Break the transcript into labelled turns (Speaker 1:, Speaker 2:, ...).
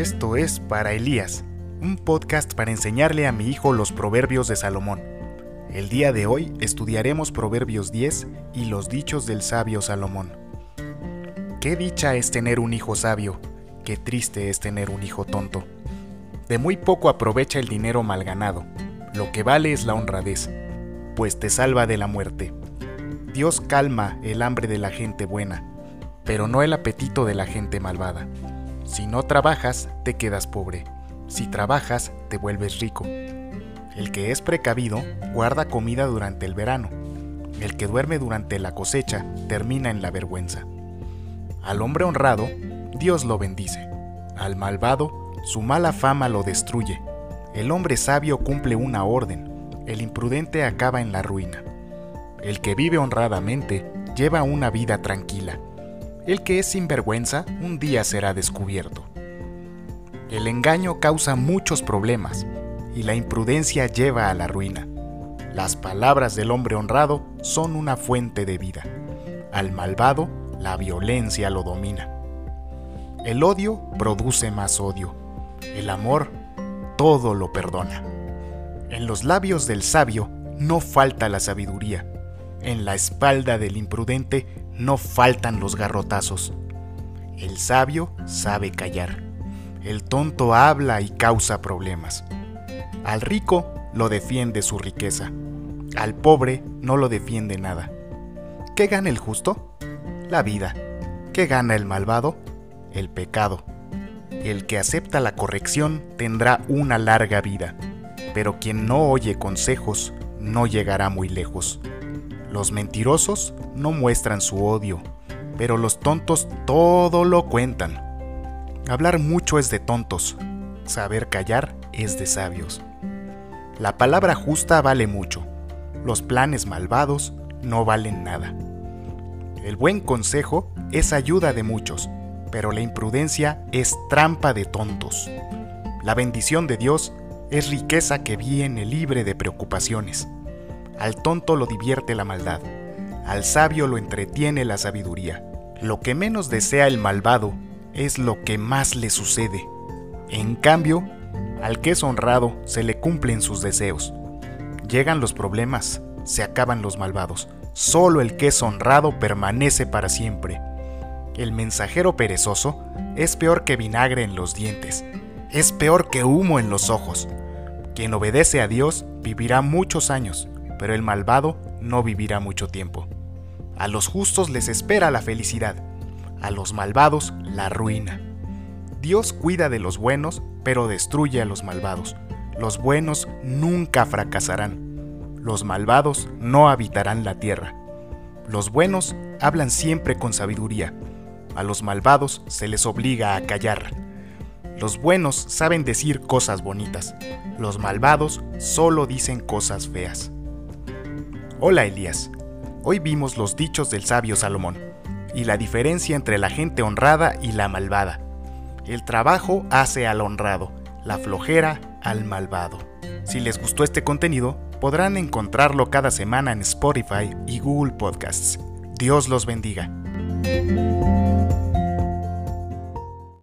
Speaker 1: Esto es Para Elías, un podcast para enseñarle a mi hijo los proverbios de Salomón. El día de hoy estudiaremos Proverbios 10 y los dichos del sabio Salomón. Qué dicha es tener un hijo sabio, qué triste es tener un hijo tonto. De muy poco aprovecha el dinero mal ganado, lo que vale es la honradez, pues te salva de la muerte. Dios calma el hambre de la gente buena, pero no el apetito de la gente malvada. Si no trabajas, te quedas pobre. Si trabajas, te vuelves rico. El que es precavido guarda comida durante el verano. El que duerme durante la cosecha termina en la vergüenza. Al hombre honrado, Dios lo bendice. Al malvado, su mala fama lo destruye. El hombre sabio cumple una orden. El imprudente acaba en la ruina. El que vive honradamente lleva una vida tranquila el que es sinvergüenza un día será descubierto. El engaño causa muchos problemas y la imprudencia lleva a la ruina. Las palabras del hombre honrado son una fuente de vida. Al malvado, la violencia lo domina. El odio produce más odio. El amor todo lo perdona. En los labios del sabio no falta la sabiduría. En la espalda del imprudente no faltan los garrotazos. El sabio sabe callar. El tonto habla y causa problemas. Al rico lo defiende su riqueza. Al pobre no lo defiende nada. ¿Qué gana el justo? La vida. ¿Qué gana el malvado? El pecado. El que acepta la corrección tendrá una larga vida, pero quien no oye consejos no llegará muy lejos. Los mentirosos no muestran su odio, pero los tontos todo lo cuentan. Hablar mucho es de tontos, saber callar es de sabios. La palabra justa vale mucho, los planes malvados no valen nada. El buen consejo es ayuda de muchos, pero la imprudencia es trampa de tontos. La bendición de Dios es riqueza que viene libre de preocupaciones. Al tonto lo divierte la maldad, al sabio lo entretiene la sabiduría. Lo que menos desea el malvado es lo que más le sucede. En cambio, al que es honrado se le cumplen sus deseos. Llegan los problemas, se acaban los malvados. Solo el que es honrado permanece para siempre. El mensajero perezoso es peor que vinagre en los dientes, es peor que humo en los ojos. Quien obedece a Dios vivirá muchos años, pero el malvado no vivirá mucho tiempo. A los justos les espera la felicidad, a los malvados la ruina. Dios cuida de los buenos, pero destruye a los malvados. Los buenos nunca fracasarán. Los malvados no habitarán la tierra. Los buenos hablan siempre con sabiduría. A los malvados se les obliga a callar. Los buenos saben decir cosas bonitas. Los malvados solo dicen cosas feas. Hola Elías, hoy vimos los dichos del sabio Salomón y la diferencia entre la gente honrada y la malvada. El trabajo hace al honrado, la flojera al malvado. Si les gustó este contenido, podrán encontrarlo cada semana en Spotify y Google Podcasts. Dios los bendiga.